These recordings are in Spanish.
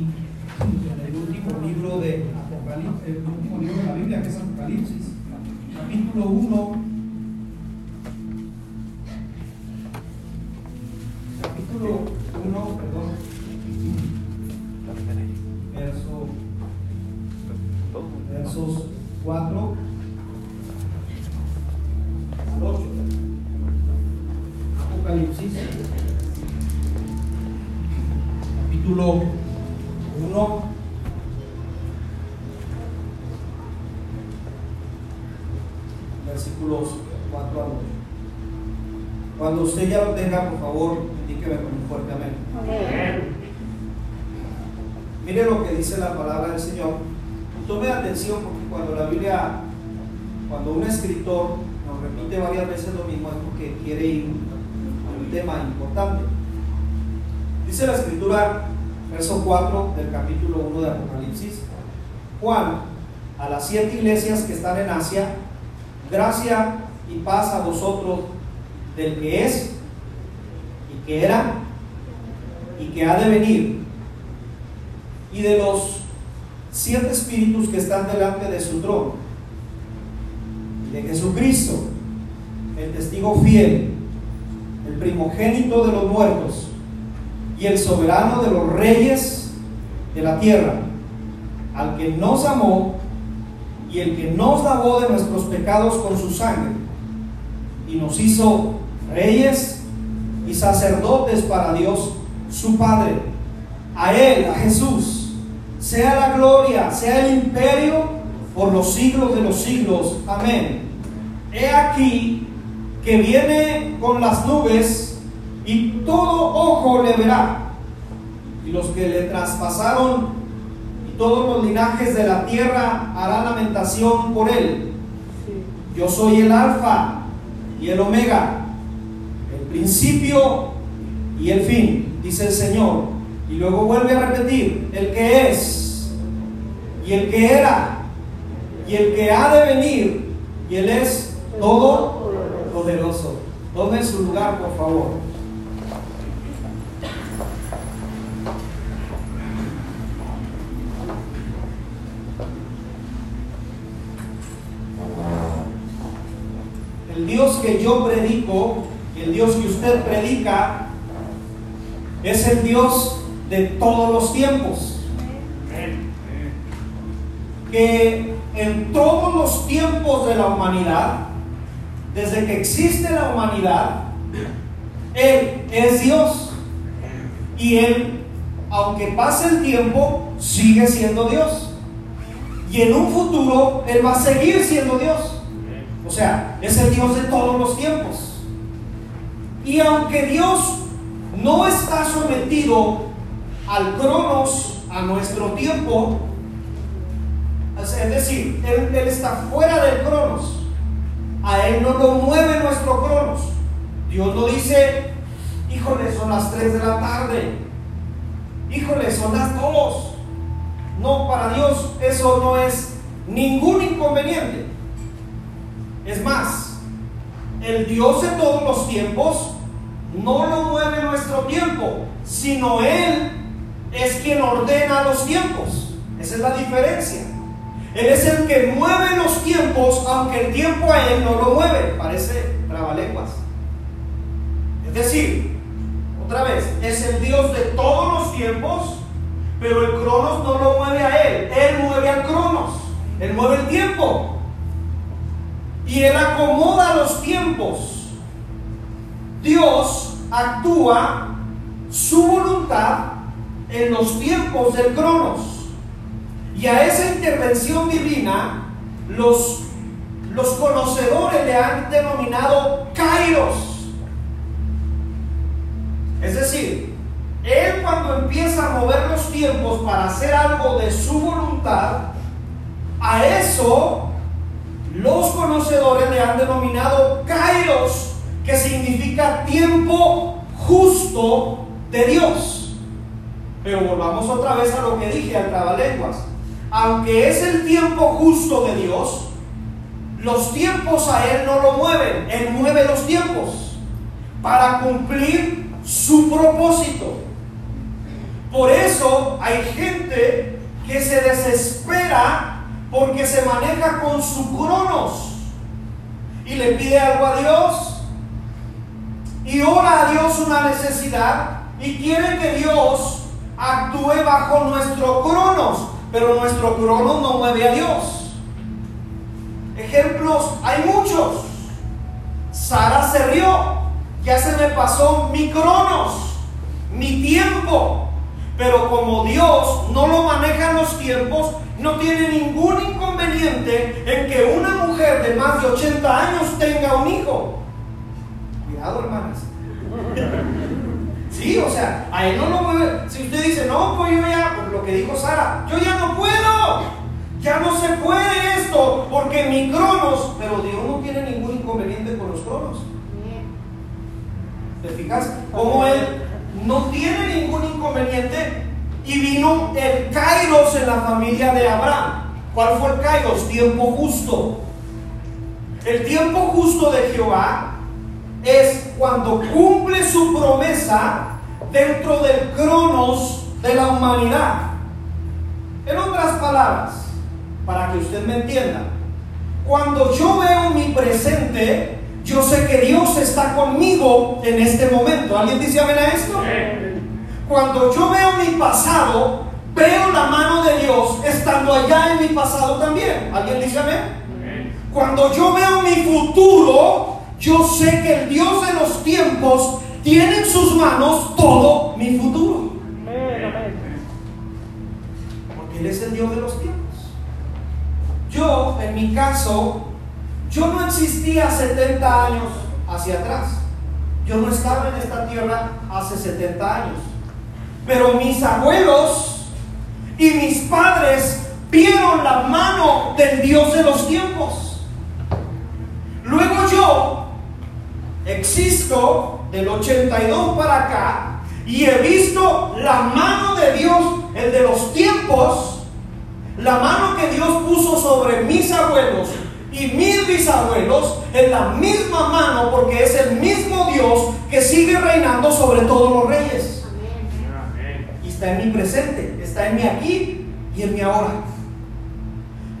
el último libro de Apocalipsis, el último libro de la Biblia que es Apocalipsis, capítulo 1, tenga, por favor, indíqueme con un fuerte amén. Mire lo que dice la palabra del Señor. Tome atención porque cuando la Biblia, cuando un escritor nos repite varias veces lo mismo es porque quiere ir a un tema importante. Dice la escritura, verso 4 del capítulo 1 de Apocalipsis, Juan, a las siete iglesias que están en Asia, gracia y paz a vosotros del que es que era y que ha de venir, y de los siete espíritus que están delante de su trono, y de Jesucristo, el testigo fiel, el primogénito de los muertos, y el soberano de los reyes de la tierra, al que nos amó y el que nos lavó de nuestros pecados con su sangre, y nos hizo reyes y sacerdotes para Dios su Padre. A Él, a Jesús, sea la gloria, sea el imperio por los siglos de los siglos. Amén. He aquí que viene con las nubes y todo ojo le verá. Y los que le traspasaron y todos los linajes de la tierra harán lamentación por él. Yo soy el alfa y el omega, principio y el fin, dice el Señor. Y luego vuelve a repetir, el que es y el que era y el que ha de venir, y él es todo poderoso. Tome su lugar, por favor. El Dios que yo predico el Dios que usted predica es el Dios de todos los tiempos. Que en todos los tiempos de la humanidad, desde que existe la humanidad, Él es Dios. Y Él, aunque pase el tiempo, sigue siendo Dios. Y en un futuro Él va a seguir siendo Dios. O sea, es el Dios de todos los tiempos. Y aunque Dios no está sometido al cronos, a nuestro tiempo, es decir, él, está fuera del cronos. A Él no lo mueve nuestro cronos. Dios no dice, híjole, son las 3 de la tarde. Híjole, son las 2. No, para Dios eso no es ningún inconveniente. Es más, el Dios de todos los tiempos no lo mueve nuestro tiempo, sino Él es quien ordena los tiempos. Esa es la diferencia. Él es el que mueve los tiempos, aunque el tiempo a Él no lo mueve. Parece trabalenguas. Es decir, otra vez, es el Dios de todos los tiempos, pero el Cronos no lo mueve a Él. Él mueve al Cronos. Él mueve el tiempo. Y Él acomoda los tiempos. Dios actúa su voluntad en los tiempos del Cronos. Y a esa intervención divina, los, los conocedores le han denominado Kairos. Es decir, Él cuando empieza a mover los tiempos para hacer algo de su voluntad, a eso los conocedores le han denominado Kairos, que significa tiempo justo de Dios. Pero volvamos otra vez a lo que dije al trabalenguas aunque es el tiempo justo de Dios, los tiempos a Él no lo mueven, Él mueve los tiempos para cumplir su propósito. Por eso hay gente desespera porque se maneja con su cronos y le pide algo a Dios y ora a Dios una necesidad y quiere que Dios actúe bajo nuestro cronos, pero nuestro cronos no mueve a Dios. Ejemplos hay muchos. Sara se rió, ya se me pasó mi cronos, mi tiempo. Pero como Dios no lo maneja en los tiempos, no tiene ningún inconveniente en que una mujer de más de 80 años tenga un hijo. Cuidado, hermanas. Sí, o sea, a él no lo mueve. Si usted dice, no, pues yo ya, pues lo que dijo Sara, yo ya no puedo. Ya no se puede esto, porque mi cronos, pero Dios no tiene ningún inconveniente con los cronos. ¿Te fijas? Como él no tiene ningún inconveniente y vino el Kairos en la familia de Abraham. ¿Cuál fue el Kairos? Tiempo justo. El tiempo justo de Jehová es cuando cumple su promesa dentro del cronos de la humanidad. En otras palabras, para que usted me entienda, cuando yo veo mi presente, yo sé que Dios está conmigo en este momento. ¿Alguien dice amén a esto? Cuando yo veo mi pasado, veo la mano de Dios estando allá en mi pasado también. ¿Alguien dice amén? Cuando yo veo mi futuro, yo sé que el Dios de los tiempos tiene en sus manos todo mi futuro. Porque Él es el Dios de los tiempos. Yo, en mi caso, yo no existía 70 años hacia atrás. Yo no estaba en esta tierra hace 70 años. Pero mis abuelos y mis padres vieron la mano del Dios de los tiempos. Luego yo existo del 82 para acá y he visto la mano de Dios, el de los tiempos, la mano que Dios puso sobre mis abuelos y mis bisabuelos en la misma mano porque es el mismo Dios que sigue reinando sobre todos los reyes. Y está en mi presente, está en mi aquí y en mi ahora.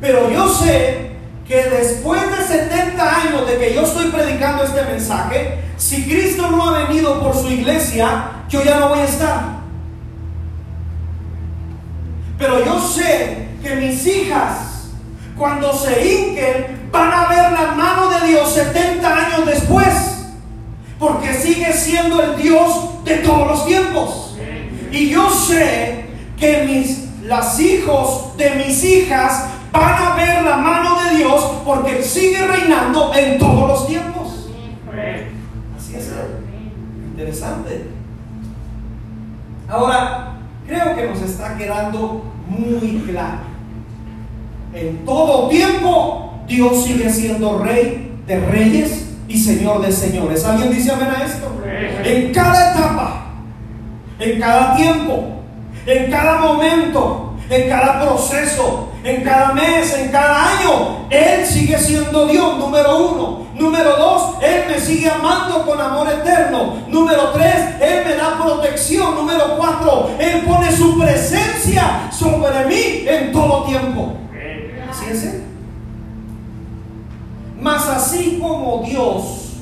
Pero yo sé que después de 70 años de que yo estoy predicando este mensaje, si Cristo no ha venido por su iglesia, yo ya no voy a estar. Pero yo sé que mis hijas, cuando se hinquen, van a ver la mano de Dios 70 años después. Porque sigue siendo el Dios de todos los tiempos. Y yo sé que mis, las hijos de mis hijas van a ver la mano de Dios porque sigue reinando en todos los tiempos. Así es. Interesante. Ahora, creo que nos está quedando muy claro. En todo tiempo, Dios sigue siendo rey de reyes y señor de señores. ¿Alguien dice amén a esto? En cada etapa, en cada tiempo, en cada momento, en cada proceso, en cada mes, en cada año, Él sigue siendo Dios, número uno. Número dos, Él me sigue amando con amor eterno. Número tres, Él me da protección. Número cuatro, Él pone su presencia sobre mí en todo tiempo. Así es Él. Mas así como Dios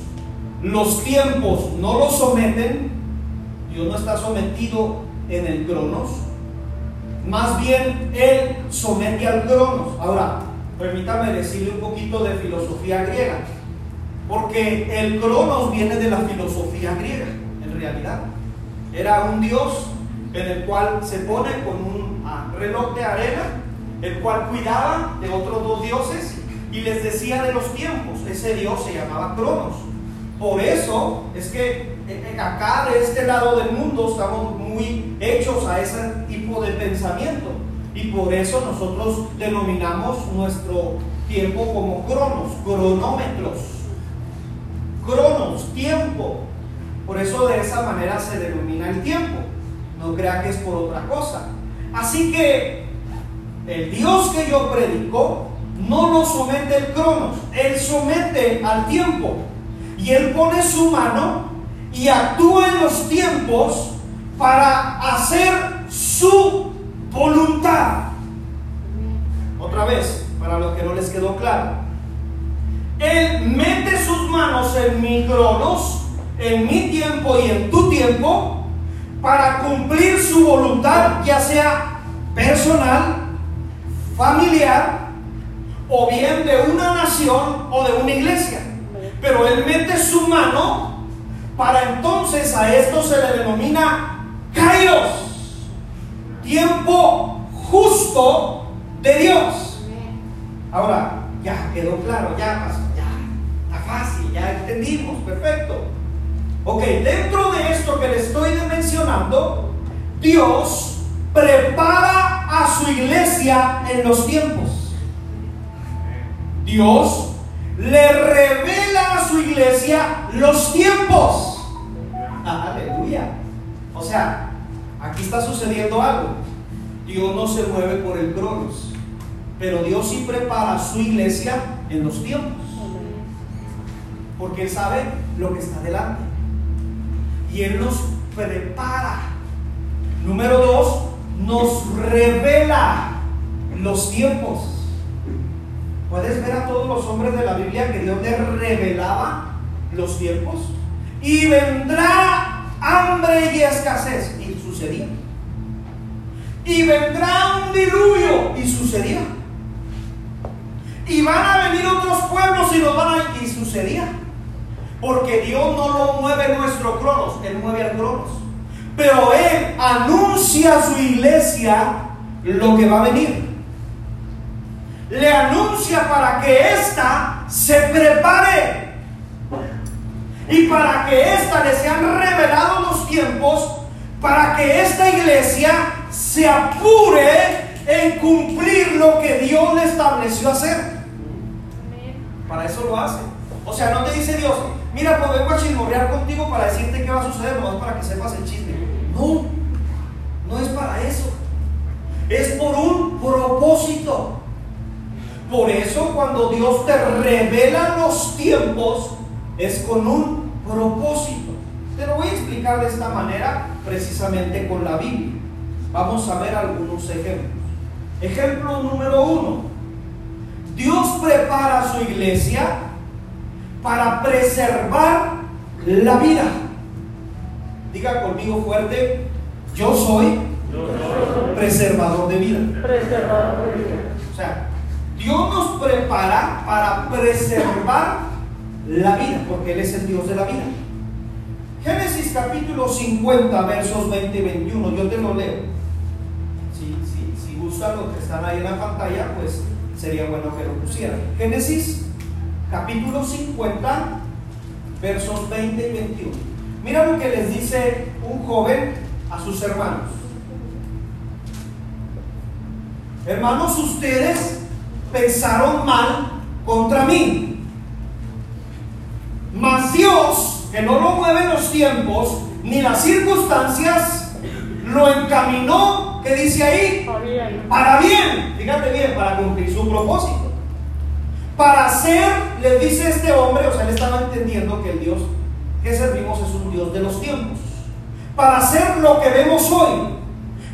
los tiempos no los someten, Dios no está sometido en el cronos, más bien Él somete al cronos. Ahora, permítame decirle un poquito de filosofía griega, porque el cronos viene de la filosofía griega, en realidad. Era un dios en el cual se pone con un ah, reloj de arena, el cual cuidaba de otros dos dioses y les decía de los tiempos. Ese dios se llamaba Cronos. Por eso es que acá de este lado del mundo estamos muy hechos a ese tipo de pensamiento. Y por eso nosotros denominamos nuestro tiempo como cronos, cronómetros. Cronos, tiempo. Por eso de esa manera se denomina el tiempo. No crea que es por otra cosa. Así que el Dios que yo predico no lo somete el cronos, él somete al tiempo. Y él pone su mano y actúa en los tiempos para hacer su voluntad. Otra vez, para los que no les quedó claro. Él mete sus manos en mi cronos, en mi tiempo y en tu tiempo, para cumplir su voluntad, ya sea personal, familiar o bien de una nación o de una iglesia. Pero Él mete su mano para entonces a esto se le denomina kairos, tiempo justo de Dios. Ahora, ya quedó claro, ya pasó, ya está fácil, ya entendimos, perfecto. Ok, dentro de esto que le estoy mencionando, Dios prepara a su iglesia en los tiempos. Dios le revela a su iglesia los tiempos. Aleluya. O sea, aquí está sucediendo algo. Dios no se mueve por el cronos, pero Dios sí prepara a su iglesia en los tiempos. Porque Él sabe lo que está delante. Y Él nos prepara. Número dos, nos revela los tiempos. Puedes ver a todos los hombres de la Biblia que Dios les revelaba los tiempos. Y vendrá hambre y escasez. Y sucedía. Y vendrá un diluvio. Y sucedía. Y van a venir otros pueblos y nos van a... Y sucedía. Porque Dios no lo mueve nuestro cronos, Él mueve al cronos. Pero Él anuncia a su iglesia lo que va a venir. Le anuncia para que ésta se prepare. Y para que ésta le sean revelados los tiempos, para que esta iglesia se apure en cumplir lo que Dios le estableció hacer. Para eso lo hace. O sea, no te dice Dios, mira, pues vengo a chismorrear contigo para decirte qué va a suceder, no es para que sepas el chisme. No, no es para eso. Es por un propósito. Por eso cuando Dios te revela los tiempos, es con un propósito. Te lo voy a explicar de esta manera, precisamente con la Biblia. Vamos a ver algunos ejemplos. Ejemplo número uno. Dios prepara a su iglesia para preservar la vida. Diga conmigo fuerte, yo soy, preservador de vida. O sea, Dios nos prepara para preservar la vida, porque Él es el Dios de la vida. Génesis capítulo 50, versos 20 y 21, yo te lo leo. Si, si, si gustan los que están ahí en la pantalla, pues sería bueno que lo pusieran. Génesis capítulo 50, versos 20 y 21. Mira lo que les dice un joven a sus hermanos. Hermanos, ustedes pensaron mal contra mí. Mas Dios, que no lo mueve los tiempos ni las circunstancias, lo encaminó, que dice ahí? Para bien. Fíjate bien, para cumplir su propósito. Para hacer, le dice este hombre, o sea, él estaba entendiendo que el Dios que servimos es un Dios de los tiempos. Para hacer lo que vemos hoy.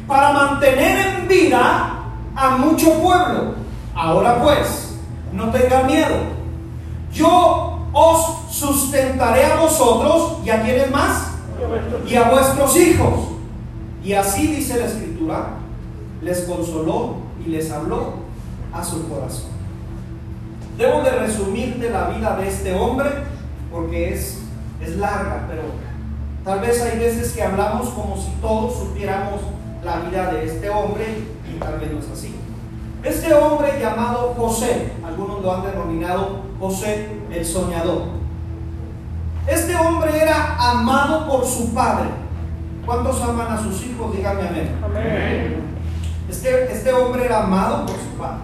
Para mantener en vida a mucho pueblo. Ahora pues, no tengan miedo. Yo os sustentaré a vosotros y a quienes más y a vuestros hijos. Y así dice la escritura, les consoló y les habló a su corazón. Debo de resumirte la vida de este hombre porque es, es larga, pero tal vez hay veces que hablamos como si todos supiéramos la vida de este hombre y tal vez no es así. Este hombre llamado José, algunos lo han denominado José el soñador. Este hombre era amado por su padre. ¿Cuántos aman a sus hijos? Díganme amén. amén. Este, este hombre era amado por su padre.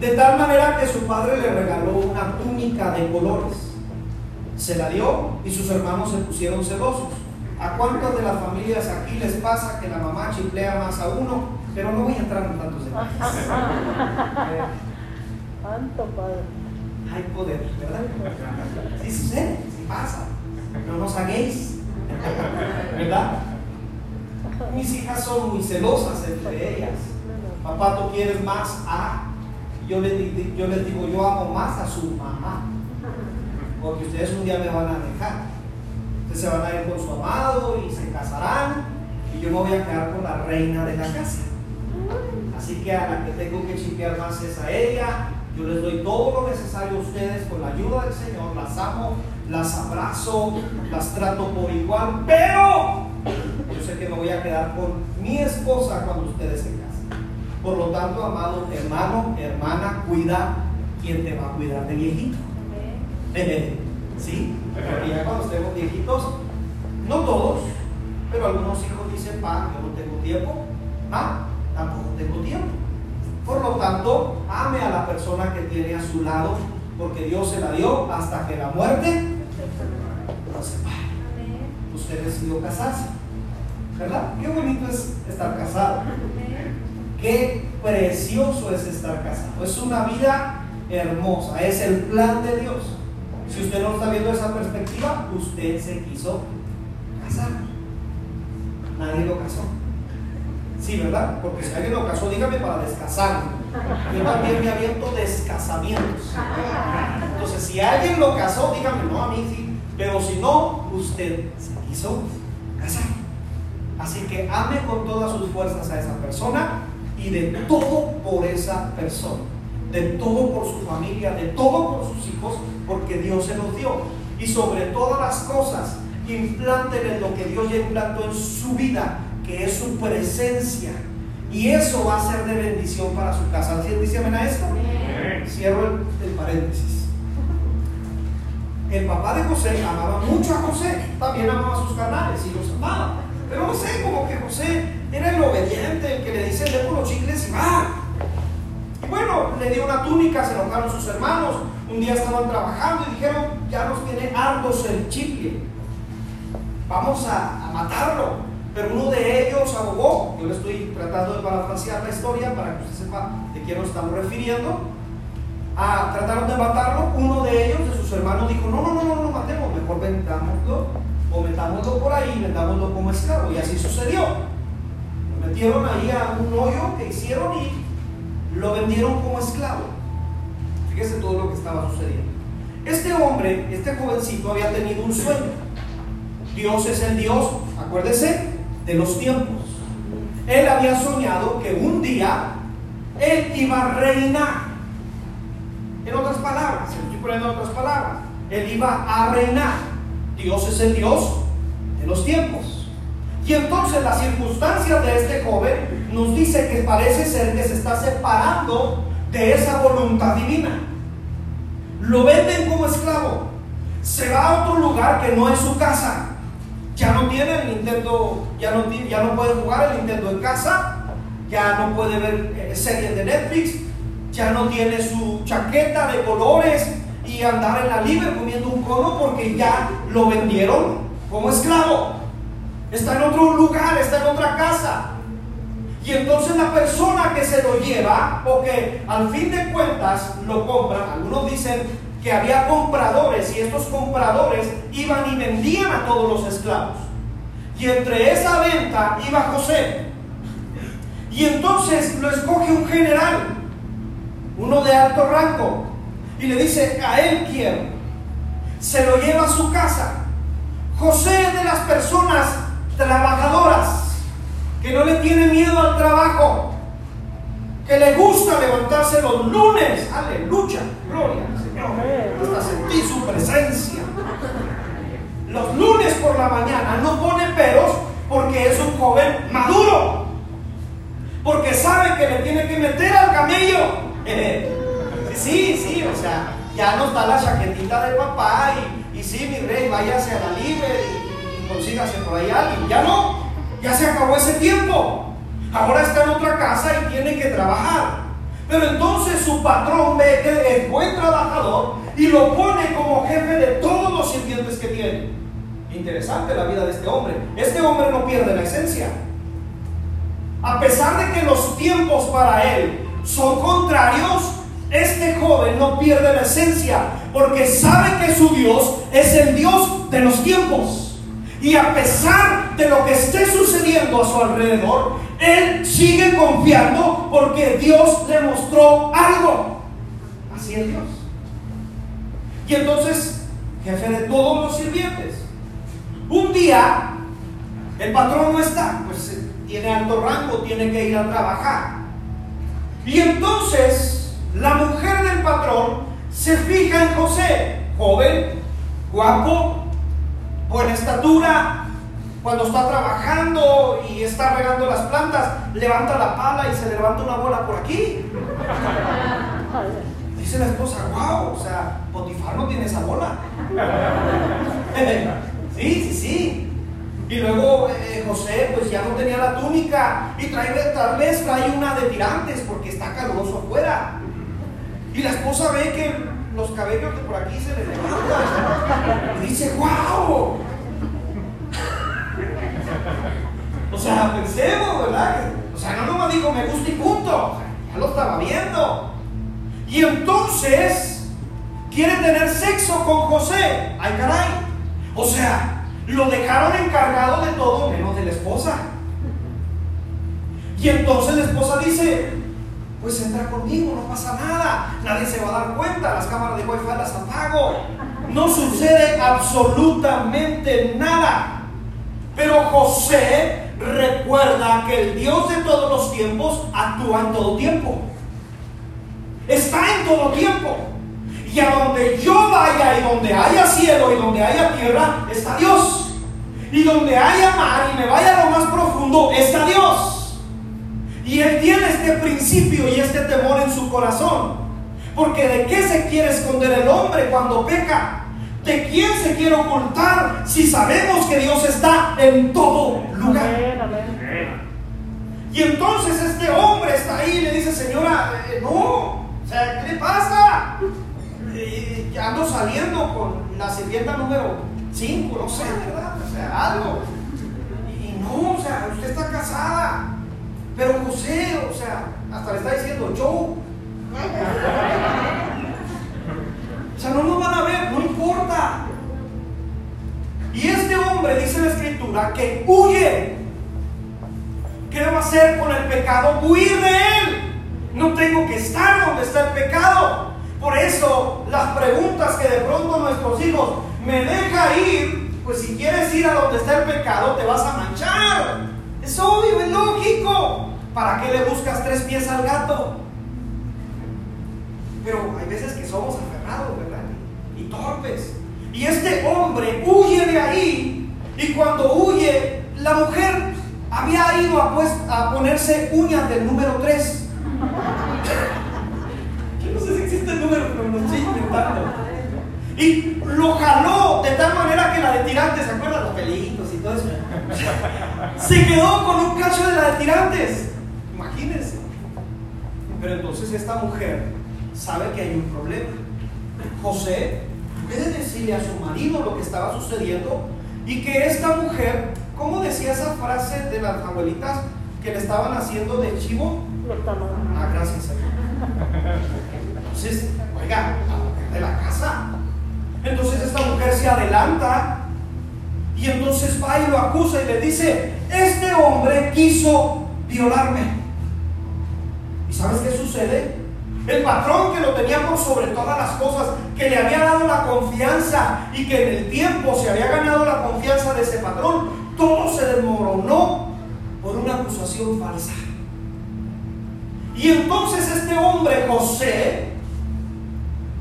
De tal manera que su padre le regaló una túnica de colores. Se la dio y sus hermanos se pusieron celosos. ¿A cuántas de las familias aquí les pasa que la mamá chiflea más a uno pero no voy a entrar en tantos detalles. Tanto padre. Hay poder, ¿verdad? Sí sucede, sí pasa. No nos hagáis. ¿Verdad? Mis hijas son muy celosas entre ellas. Papá, tú quieres más a. Yo les, yo les digo, yo amo más a su mamá. porque ustedes un día me van a dejar. Ustedes se van a ir con su amado y se casarán y yo me voy a quedar con la reina de la casa. Así que a la que tengo que chipear más es a ella. Yo les doy todo lo necesario a ustedes con la ayuda del Señor. Las amo, las abrazo, las trato por igual. Pero yo sé que me voy a quedar con mi esposa cuando ustedes se casen. Por lo tanto, amado hermano, hermana, cuida quien te va a cuidar de viejito. ¿Sí? Porque ya cuando estemos viejitos, no todos, pero algunos hijos dicen, pa, yo no tengo tiempo. Ah, tampoco tengo tiempo. Por lo tanto, ame a la persona que tiene a su lado, porque Dios se la dio hasta que la muerte lo separe. Usted decidió casarse, ¿verdad? Qué bonito es estar casado. Qué precioso es estar casado. Es una vida hermosa, es el plan de Dios. Si usted no está viendo esa perspectiva, usted se quiso casar. Nadie lo casó. Sí, ¿verdad? Porque si alguien lo casó, dígame para descasarme. Yo también me aviento descasamientos. Entonces, si alguien lo casó, dígame, no, a mí sí. Pero si no, usted se quiso casar. Así que ame con todas sus fuerzas a esa persona y de todo por esa persona. De todo por su familia, de todo por sus hijos, porque Dios se los dio. Y sobre todas las cosas, implanten lo que Dios ya implantó en su vida, que es su presencia. Y eso va a ser de bendición para su casa. ¿Alguien dice amén a esto? Cierro el, el paréntesis. El papá de José amaba mucho a José, también amaba a sus canales y los amaba. Pero no sé, como que José era el obediente, el que le dice, le los chicles y va. Y bueno, le dio una túnica, se enojaron sus hermanos. Un día estaban trabajando y dijeron, ya nos tiene hartos el chicle. Vamos a, a matarlo. Pero uno de ellos abogó, yo le estoy tratando de parafrasear la historia para que usted sepa de quién nos estamos refiriendo. Ah, trataron de matarlo, uno de ellos, de sus hermanos, dijo, no, no, no, no, no matemos, mejor vendámoslo o metámoslo por ahí, vendámoslo como esclavo. Y así sucedió. Lo metieron ahí a un hoyo que hicieron y lo vendieron como esclavo. Fíjese todo lo que estaba sucediendo. Este hombre, este jovencito había tenido un sueño. Dios es el Dios, acuérdese, de los tiempos. Él había soñado que un día él iba a reinar. En otras palabras, estoy poniendo en otras palabras, él iba a reinar. Dios es el Dios de los tiempos. Y entonces las circunstancias de este joven nos dice que parece ser que se está separando de esa voluntad divina. Lo venden como esclavo. Se va a otro lugar que no es su casa. Ya no tiene el Nintendo, ya no, ya no puede jugar el Nintendo en casa, ya no puede ver eh, series de Netflix, ya no tiene su chaqueta de colores y andar en la libre comiendo un cono porque ya lo vendieron como esclavo. Está en otro lugar, está en otra casa. Y entonces la persona que se lo lleva, o que al fin de cuentas lo compra, algunos dicen que había compradores y estos compradores iban y vendían a todos los esclavos. Y entre esa venta iba José. Y entonces lo escoge un general, uno de alto rango, y le dice, a él quiero. Se lo lleva a su casa. José es de las personas trabajadoras, que no le tiene miedo al trabajo, que le gusta levantarse los lunes. Aleluya, gloria al Señor. Hasta sentí su presencia. Los lunes por la mañana no pone peros porque es un joven maduro. Porque sabe que le tiene que meter al camello. sí, sí, o sea, ya no está la chaquetita de papá y, y sí, mi rey, váyase a la libre y, y consígase por ahí alguien. Ya no, ya se acabó ese tiempo. Ahora está en otra casa y tiene que trabajar. Pero entonces su patrón ve que es buen trabajador y lo pone como jefe de todos los sirvientes que tiene. Interesante la vida de este hombre. Este hombre no pierde la esencia. A pesar de que los tiempos para él son contrarios, este joven no pierde la esencia porque sabe que su Dios es el Dios de los tiempos. Y a pesar de lo que esté sucediendo a su alrededor, él sigue confiando porque Dios le mostró algo. Así es Dios. Y entonces jefe de todos los sirvientes. Un día, el patrón no está, pues tiene alto rango, tiene que ir a trabajar. Y entonces la mujer del patrón se fija en José, joven, guapo, buena estatura. Cuando está trabajando y está regando las plantas, levanta la pala y se levanta una bola por aquí. Dice la esposa, wow, o sea, Potifar no tiene esa bola. sí, sí, sí. Y luego eh, José pues ya no tenía la túnica y trae, tal vez trae una de tirantes porque está caluroso afuera. Y la esposa ve que los cabellos de por aquí se le levantan. Y dice, wow. O sea, pensemos, ¿verdad? O sea, no nomás dijo me gusta y punto. ya lo estaba viendo. Y entonces quiere tener sexo con José. Ay, caray. O sea, lo dejaron encargado de todo menos de la esposa. Y entonces la esposa dice, pues entra conmigo, no pasa nada, nadie se va a dar cuenta, las cámaras de wifi las apago, no sucede absolutamente nada. Pero José recuerda que el Dios de todos los tiempos actúa en todo tiempo. Está en todo tiempo. Y a donde yo vaya y donde haya cielo y donde haya tierra, está Dios. Y donde haya mar y me vaya a lo más profundo, está Dios. Y él tiene este principio y este temor en su corazón. Porque de qué se quiere esconder el hombre cuando peca? ¿De quién se quiere ocultar si sabemos que Dios está en todo lugar? Y entonces este hombre está ahí y le dice, señora, eh, no, o sea, ¿qué le pasa? Eh, ando saliendo con la sirvienta número 5, no sé, ¿verdad? O sea, algo. Y no, o sea, usted está casada. Pero José, o sea, hasta le está diciendo, yo. O sea, no nos van a ver, no importa. Y este hombre, dice la escritura, que huye. ¿Qué debo hacer con el pecado? Huir de él. No tengo que estar donde está el pecado. Por eso las preguntas que de pronto nuestros hijos me deja ir, pues si quieres ir a donde está el pecado te vas a manchar. Es obvio, es lógico. ¿Para qué le buscas tres pies al gato? Pero hay veces que somos aferrados, ¿verdad? Y torpes. Y este hombre huye de ahí. Y cuando huye, la mujer había ido a, pues, a ponerse uñas del número 3. Yo no sé si existe el número, pero lo estoy inventando. Y lo jaló de tal manera que la de tirantes, ¿se acuerdan? Los pelitos todo eso. Se quedó con un cacho de la de tirantes. Imagínense. Pero entonces esta mujer sabe que hay un problema. José puede decirle a su marido lo que estaba sucediendo y que esta mujer, ¿cómo decía esa frase de las abuelitas que le estaban haciendo de chivo? Ah, gracias. Entonces, oiga, la mujer de la casa. Entonces esta mujer se adelanta y entonces va y lo acusa y le dice, este hombre quiso violarme. ¿Y sabes qué sucede? El patrón que lo tenía por sobre todas las cosas, que le había dado la confianza y que en el tiempo se había ganado la confianza de ese patrón, todo se desmoronó por una acusación falsa. Y entonces este hombre, José,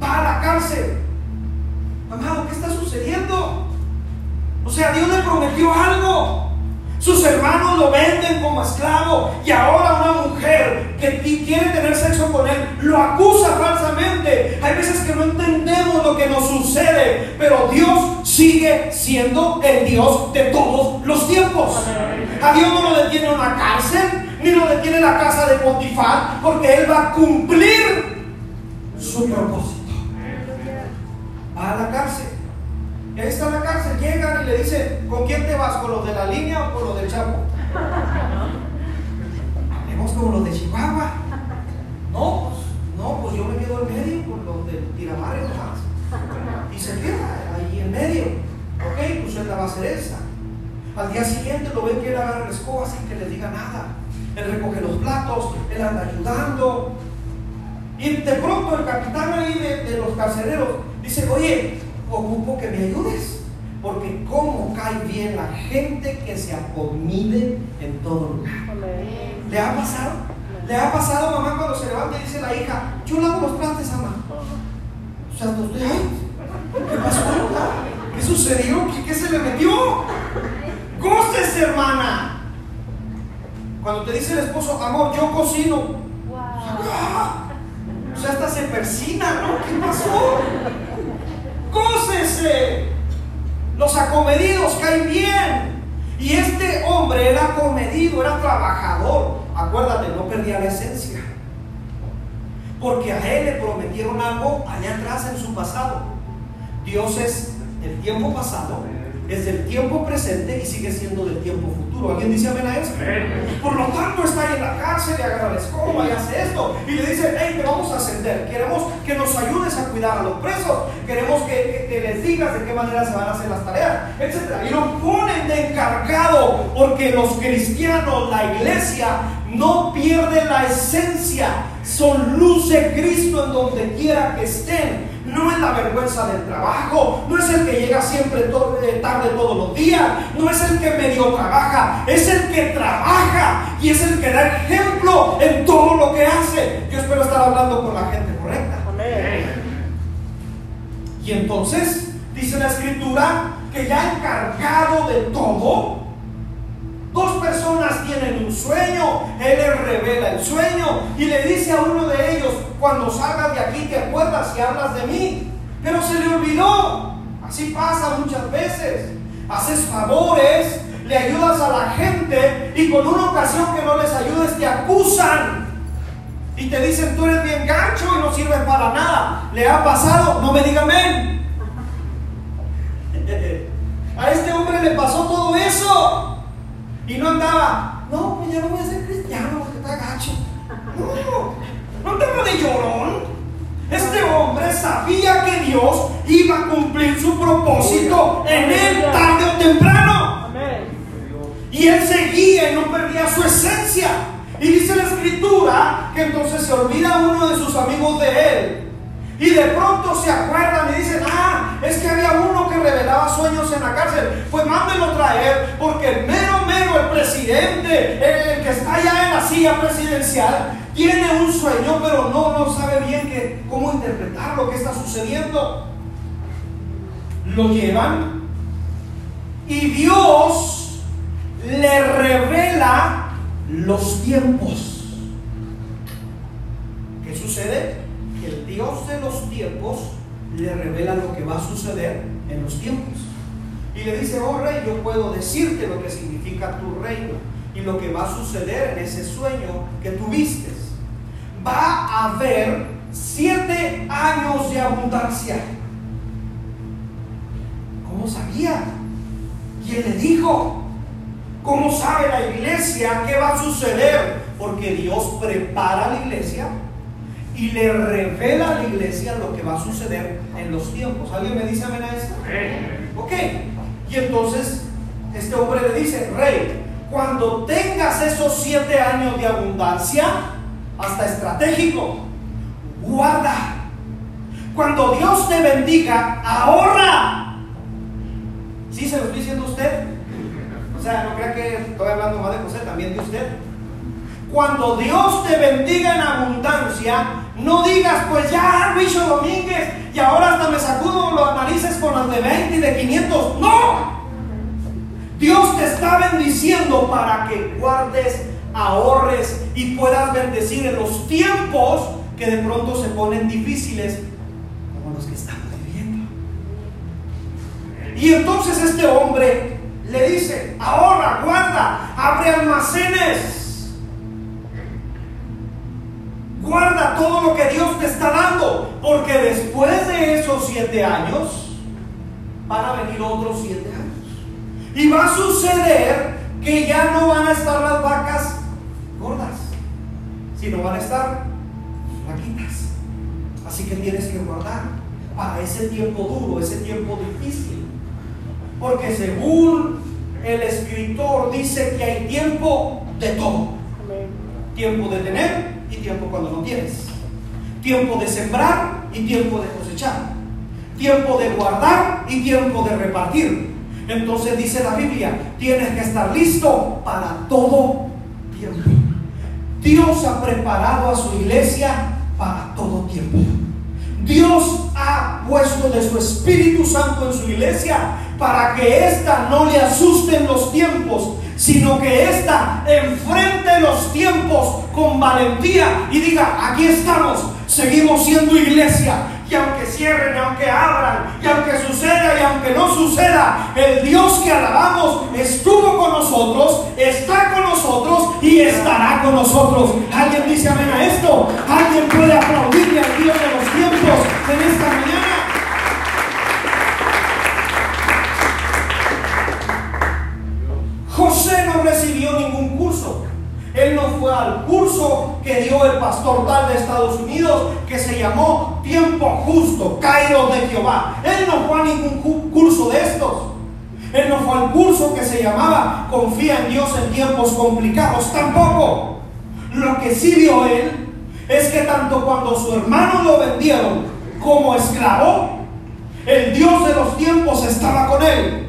va a la cárcel. Amado, ¿qué está sucediendo? O sea, Dios le prometió algo. Sus hermanos lo venden como esclavo y ahora una mujer que quiere tener sexo con él lo acusa falsamente. Hay veces que no entendemos lo que nos sucede, pero Dios sigue siendo el Dios de todos los tiempos. A Dios no lo detiene una cárcel, ni lo detiene la casa de Potifar, porque Él va a cumplir su propósito. Va a la cárcel. Y ahí está la cárcel, llegan y le dicen, ¿con quién te vas? ¿Con los de la línea o con los del Chapo? Hablemos como los de Chihuahua. No, pues, no, pues yo me quedo en medio con los del Tiramare nomás. Y se queda ahí en medio. Ok, pues la va a ser esa. Al día siguiente lo ven que él agarra la escoba sin que le diga nada. Él recoge los platos, él anda ayudando. Y de pronto el capitán ahí de, de los carcereros dice, oye, ocupo que me ayudes. Porque cómo cae bien la gente que se acomide en todo lugar. ¿Le ha pasado? ¿Le ha pasado mamá cuando se levanta y dice la hija, yo lavo los plantes, mamá? O sea, usted, ¿qué pasó? ¿Qué sucedió? ¿Qué, qué se le metió? Gócese, hermana. Cuando te dice el esposo, amor, yo cocino. Ah, o sea, hasta se persina, ¿no? ¿Qué pasó? Gócese. Los acomedidos caen bien. Y este hombre era acomedido, era trabajador. Acuérdate, no perdía la esencia. Porque a él le prometieron algo allá atrás en su pasado. Dios es el tiempo pasado, es del tiempo presente y sigue siendo del tiempo futuro. ¿Alguien dice amén a eso? Por lo tanto, está ahí en la cárcel y agarra la escoba y hace esto. Y le dice, hey, te vamos a ascender. Queremos que nos ayudes a cuidar a los presos. Queremos que, que les digas de qué manera se van a hacer las tareas, etc. Y lo ponen de encargado porque los cristianos, la iglesia, no pierde la esencia. Son luz de Cristo en donde quiera que estén no es la vergüenza del trabajo, no es el que llega siempre eh, tarde todos los días, no es el que medio trabaja, es el que trabaja y es el que da ejemplo en todo lo que hace. Yo espero estar hablando con la gente correcta. Y entonces dice la escritura que ya encargado de todo, Dos personas tienen un sueño, Él les revela el sueño y le dice a uno de ellos, cuando salgas de aquí te acuerdas y hablas de mí, pero se le olvidó. Así pasa muchas veces. Haces favores, le ayudas a la gente y con una ocasión que no les ayudes te acusan. Y te dicen, tú eres bien gancho y no sirves para nada. ¿Le ha pasado? No me diga amén. A este hombre le pasó todo eso. Y no andaba, no, pues ya no voy a ser cristiano porque está gacho. No, no andaba de llorón. Este hombre sabía que Dios iba a cumplir su propósito en él tarde o temprano. Y él seguía y no perdía su esencia. Y dice la escritura que entonces se olvida uno de sus amigos de él y de pronto se acuerdan y dicen, ah, es que había uno que revelaba sueños en la cárcel. Pues mándenlo traer, porque el mero, mero, el presidente, el, que está allá en la silla presidencial, tiene un sueño, pero no, no sabe bien cómo interpretar lo que está sucediendo. Lo llevan y Dios le revela los tiempos. ¿Qué sucede? Dios de los tiempos le revela lo que va a suceder en los tiempos. Y le dice, oh rey, yo puedo decirte lo que significa tu reino y lo que va a suceder en ese sueño que tuviste. Va a haber siete años de abundancia. ¿Cómo sabía? ¿Quién le dijo? ¿Cómo sabe la iglesia qué va a suceder? Porque Dios prepara la iglesia y le revela a la iglesia lo que va a suceder en los tiempos. ¿Alguien me dice amén a esto? Ok. Y entonces este hombre le dice, rey, cuando tengas esos siete años de abundancia, hasta estratégico, guarda. Cuando Dios te bendiga, ahorra. ¿Sí se lo estoy diciendo a usted? O sea, no crea que estoy hablando más de José, también de usted. Cuando Dios te bendiga en abundancia, no digas, pues ya Luis Domínguez y ahora hasta me sacudo los narices con las de 20 y de 500. No. Dios te está bendiciendo para que guardes, ahorres y puedas bendecir en los tiempos que de pronto se ponen difíciles como los que estamos viviendo. Y entonces este hombre le dice, ahorra, guarda, abre almacenes Guarda todo lo que Dios te está dando, porque después de esos siete años van a venir otros siete años. Y va a suceder que ya no van a estar las vacas gordas, sino van a estar flaquitas. Así que tienes que guardar para ese tiempo duro, ese tiempo difícil. Porque según el escritor dice que hay tiempo de todo. Tiempo de tener y tiempo cuando no tienes. Tiempo de sembrar y tiempo de cosechar. tiempo de guardar y tiempo de repartir. Entonces dice la Biblia, tienes que estar listo para todo tiempo. Dios ha preparado a su iglesia para todo tiempo. Dios ha puesto de su Espíritu Santo en su iglesia para que ésta no le asusten los tiempos, sino que ésta enfrente los tiempos con valentía y diga, aquí estamos, seguimos siendo iglesia, y aunque cierren, y aunque abran, y aunque suceda, y aunque no suceda, el Dios que alabamos estuvo con nosotros, está con nosotros y estará con nosotros. ¿Alguien dice amén a esto? ¿Alguien puede aplaudirle al Dios de los tiempos en esta mañana? Él no fue al curso que dio el pastor tal de Estados Unidos que se llamó Tiempo Justo, Cairo de Jehová. Él no fue a ningún curso de estos. Él no fue al curso que se llamaba Confía en Dios en tiempos complicados. Tampoco. Lo que sí vio él es que tanto cuando su hermano lo vendieron como esclavo, el Dios de los tiempos estaba con él.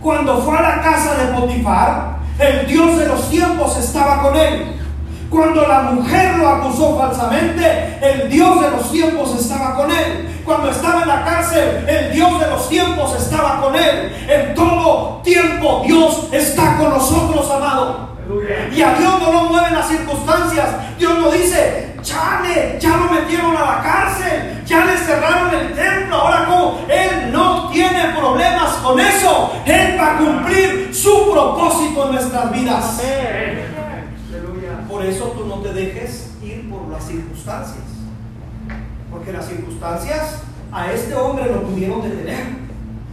Cuando fue a la casa de Potifar, el Dios de los tiempos estaba con él. Cuando la mujer lo acusó falsamente, el Dios de los tiempos estaba con él. Cuando estaba en la cárcel, el Dios de los tiempos estaba con él. En todo tiempo Dios está con nosotros, amado. Y a Dios no lo mueven las circunstancias. Dios no dice, chale, ya lo metieron a la cárcel, ya le cerraron el templo, ahora como Él no con eso. Él va a cumplir su propósito en nuestras vidas. Por eso tú no te dejes ir por las circunstancias. Porque las circunstancias a este hombre lo pudieron detener.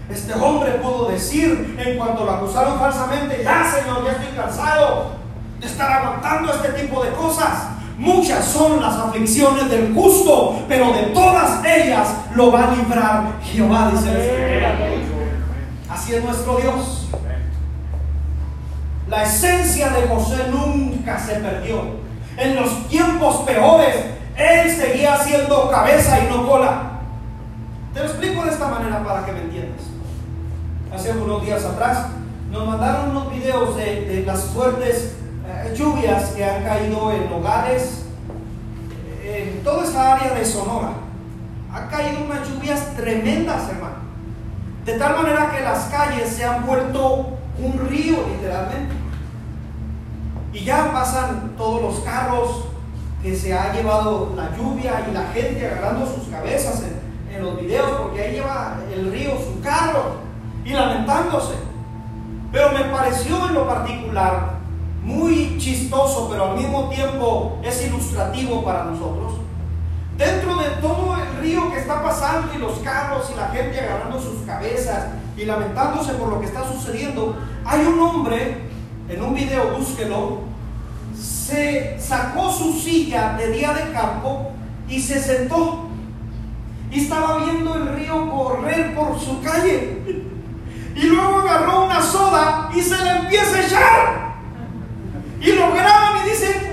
Este hombre pudo decir en cuanto lo acusaron falsamente, ya Señor, ya estoy cansado de estar aguantando este tipo de cosas. Muchas son las aflicciones del justo, pero de todas ellas lo va a librar Jehová, dice el Señor. Así es nuestro Dios. La esencia de José nunca se perdió. En los tiempos peores, él seguía siendo cabeza y no cola. Te lo explico de esta manera para que me entiendas. Hace unos días atrás nos mandaron unos videos de, las fuertes eh, lluvias que han caído en hogares, en toda esta área de Sonora. Han caído unas lluvias tremendas, hermano. De tal manera que las calles se han vuelto un río, literalmente. Y ya pasan todos los carros que se ha llevado la lluvia y la gente agarrando sus cabezas en, los videos, porque ahí lleva el río su carro y lamentándose. Pero me pareció en lo particular muy chistoso, pero al mismo tiempo es ilustrativo para nosotros. Dentro de todo el río que está pasando y los carros y la gente agarrando sus cabezas y lamentándose por lo que está sucediendo, hay un hombre, en un video búsquelo, se sacó su silla de día de campo y se sentó. Y estaba viendo el río correr por su calle. Y luego agarró una soda y se la empieza a echar. Y lo graban y dicen,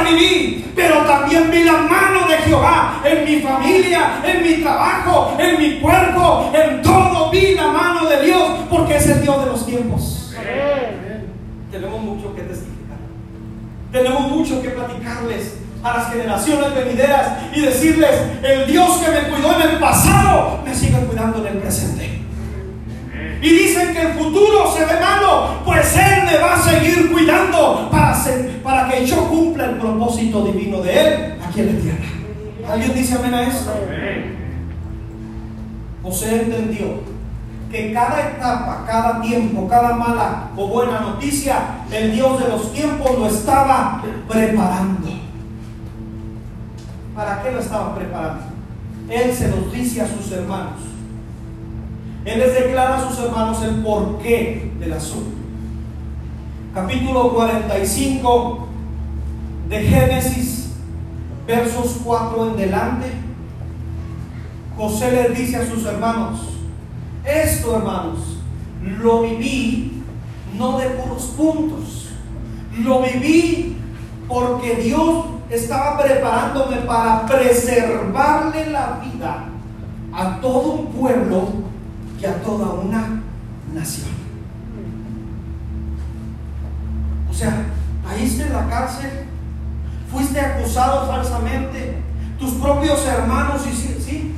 Viví, pero también vi la mano de Jehová en mi familia, en mi trabajo, en mi cuerpo, en todo vi la mano de Dios, porque es el Dios de los tiempos. Tenemos mucho que testificar. Tenemos mucho que platicarles a las generaciones venideras y decirles, el Dios que me cuidó en el pasado, me sigue cuidando en el presente. Y dicen que el futuro se ve malo, pues Él me va a seguir cuidando para, que yo cumpla el propósito divino de Él aquí en la tierra. ¿Alguien dice amén a esto? José entendió que cada etapa, cada tiempo, cada mala o buena noticia, el Dios de los tiempos lo estaba preparando. ¿Para qué lo estaba preparando? Él se los dice a sus hermanos. Él les declara a sus hermanos el porqué del asunto. Capítulo 45 de Génesis, versos 4 en delante. José les dice a sus hermanos, esto hermanos, lo viví no de puros puntos, lo viví porque Dios estaba preparándome para preservarle la vida a todo un pueblo y a toda una nación. O sea, caíste en la cárcel, fuiste acusado falsamente, tus propios hermanos, y sí, sí,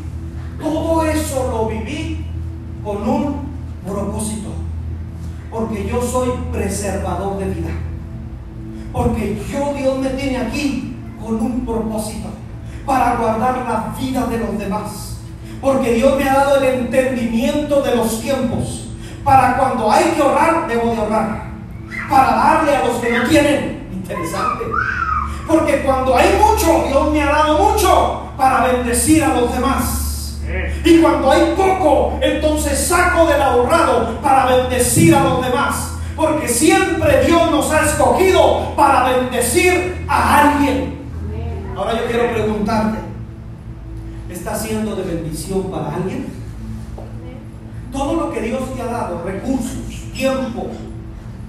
todo eso lo viví con un propósito, porque yo soy preservador de vida, porque yo Dios me tiene aquí con un propósito, para guardar la vida de los demás. Porque Dios me ha dado el entendimiento de los tiempos. Para cuando hay que orar, debo de orar. Para darle a los que no tienen. Interesante. Porque cuando hay mucho, Dios me ha dado mucho para bendecir a los demás. Y cuando hay poco, entonces saco del ahorrado para bendecir a los demás. Porque siempre Dios nos ha escogido para bendecir a alguien. Ahora yo quiero preguntarte, ¿está siendo de bendición para alguien? Todo lo que Dios te ha dado, recursos, tiempo,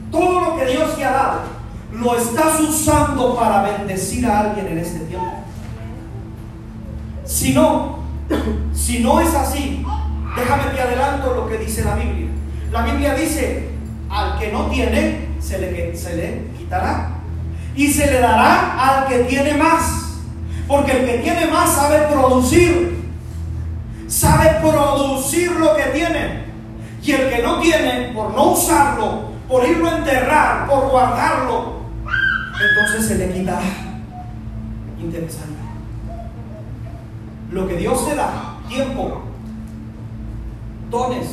todo lo que Dios te ha dado, lo estás usando para bendecir a alguien en este tiempo. Si no, si no es así, déjame te adelanto lo que dice la Biblia. La Biblia dice, al que no tiene, se le, se le quitará. Y se le dará al que tiene más. Porque el que tiene más sabe producir. Sabe producir lo que tiene. Y el que no tiene, por no usarlo, por irlo a enterrar, por guardarlo, entonces se le quita. Interesante. Lo que Dios te da, tiempo, dones,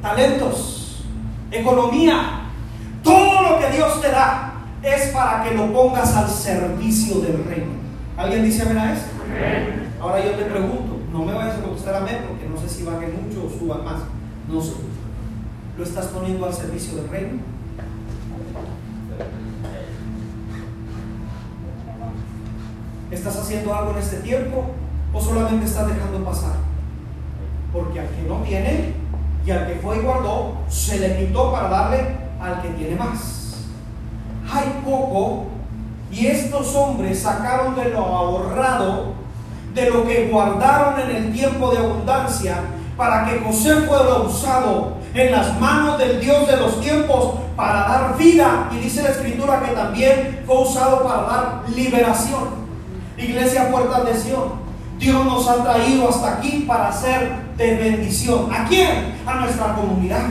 talentos, economía, todo lo que Dios te da es para que lo pongas al servicio del reino. ¿Alguien dice amén a eso? Ahora yo te pregunto, no me vayas a contestar amén porque no sé si bajen mucho o suban más. No sé. ¿Lo estás poniendo al servicio del reino? ¿Estás haciendo algo en este tiempo o solamente estás dejando pasar? Porque al que no tiene y al que fue y guardó, se le quitó para darle al que tiene más. Hay poco y estos hombres sacaron de lo ahorrado, de lo que guardaron en el tiempo de abundancia, para que José fuera usado en las manos del Dios de los tiempos para dar vida. Y dice la escritura que también fue usado para dar liberación. Iglesia Puerta de Sion, Dios nos ha traído hasta aquí para ser de bendición. ¿A quién? A nuestra comunidad.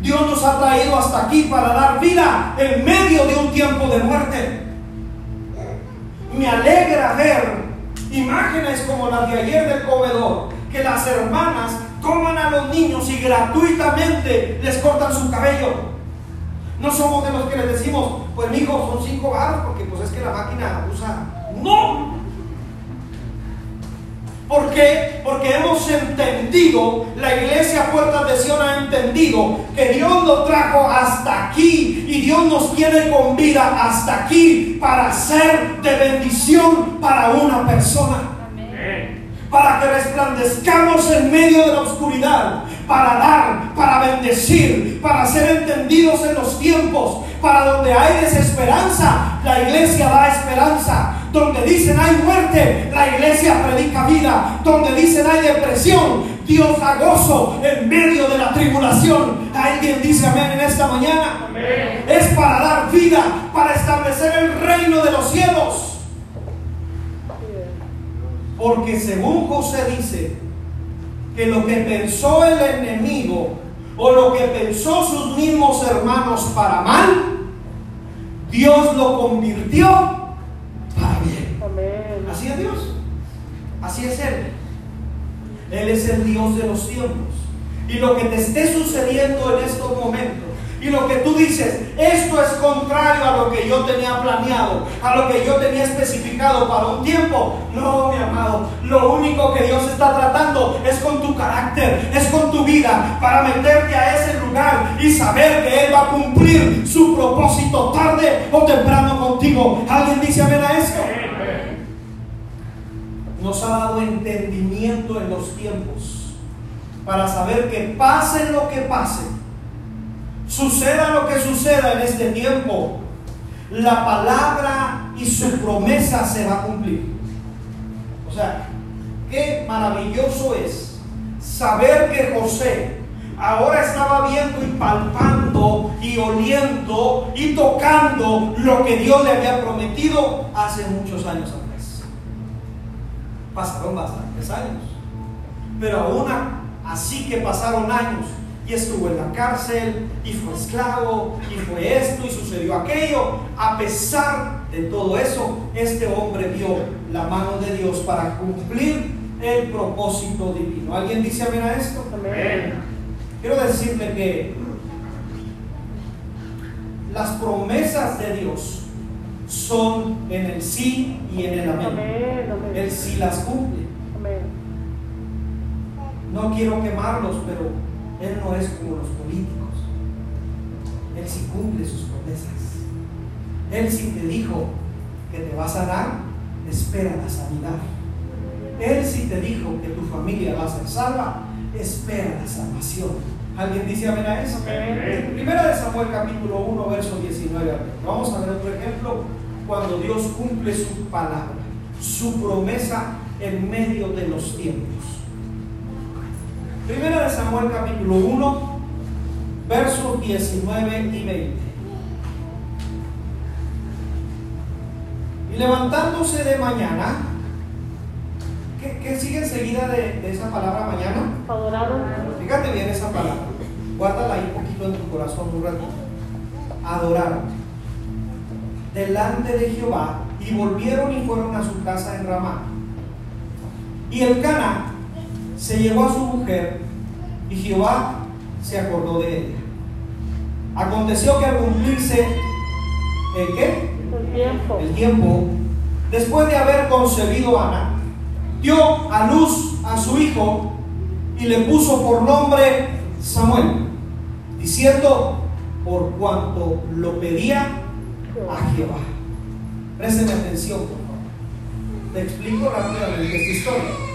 Dios nos ha traído hasta aquí para dar vida en medio de un tiempo de muerte. Me alegra ver imágenes como las de ayer del comedor, que las hermanas toman a los niños y gratuitamente les cortan su cabello. No somos de los que les decimos, pues mi hijo son cinco baros, porque pues es que la máquina usa No. ¿Por qué? Porque hemos entendido, la iglesia Puertas de Sion ha entendido que Dios nos trajo hasta aquí y Dios nos tiene con vida hasta aquí para ser de bendición para una persona. Para que resplandezcamos en medio de la oscuridad, para dar, para bendecir, para ser entendidos en los tiempos, para donde hay desesperanza, la iglesia da esperanza. Donde dicen hay muerte, la iglesia predica vida. Donde dicen hay depresión, Dios da gozo en medio de la tribulación. Alguien dice amén en esta mañana. Es para dar vida, para establecer el reino de los cielos. Porque según José dice que lo que pensó el enemigo o lo que pensó sus mismos hermanos para mal, Dios lo convirtió para bien. Así es Dios. Así es Él. Él es el Dios de los tiempos. Y lo que te esté sucediendo en estos momentos, y lo que tú dices, esto es contrario a lo que yo tenía planeado, a lo que yo tenía especificado para un tiempo. No, mi amado, lo único que Dios está tratando es con tu carácter, es con tu vida, para meterte a ese lugar y saber que Él va a cumplir su propósito tarde o temprano contigo. ¿Alguien dice amén a esto? Nos ha dado entendimiento en los tiempos para saber que pase lo que pase Suceda lo que suceda en este tiempo, la palabra y su promesa se va a cumplir. O sea, qué maravilloso es saber que José ahora estaba viendo y palpando y oliendo y tocando lo que Dios le había prometido hace muchos años atrás. Pasaron bastantes años. Pero aún así que pasaron años, y estuvo en la cárcel y fue esclavo y fue esto y sucedió aquello. A pesar de todo eso, este hombre vio la mano de Dios para cumplir el propósito divino. ¿Alguien dice amén a esto? Amén. Quiero decirle que las promesas de Dios son en el sí y en el amén. Él sí las cumple. No quiero quemarlos, pero él no es como los políticos. Él sí cumple sus promesas. Él sí te dijo que te va a sanar, espera la sanidad. Él sí te dijo que tu familia va a ser salva, espera la salvación. ¿Alguien dice amén a eso? Primera de Samuel capítulo 1, verso 19. Vamos a ver otro ejemplo cuando Dios cumple su palabra, su promesa en medio de los tiempos. Primera de Samuel capítulo 1, versos 19 y 20. Y levantándose de mañana, ¿qué, sigue enseguida de, de, esa palabra mañana? Adoraron. Fíjate bien esa palabra. Guárdala ahí un poquito en tu corazón un ratito. Adoraron. Delante de Jehová y volvieron y fueron a su casa en Ramá. Y el Cana se llevó a su mujer y Jehová se acordó de ella. Aconteció que al cumplirse el qué? El tiempo. El tiempo, después de haber concebido Ana, dio a luz a su hijo y le puso por nombre Samuel, diciendo, por cuanto lo pedía a Jehová. Presten atención, por favor. Te explico rápidamente esta historia.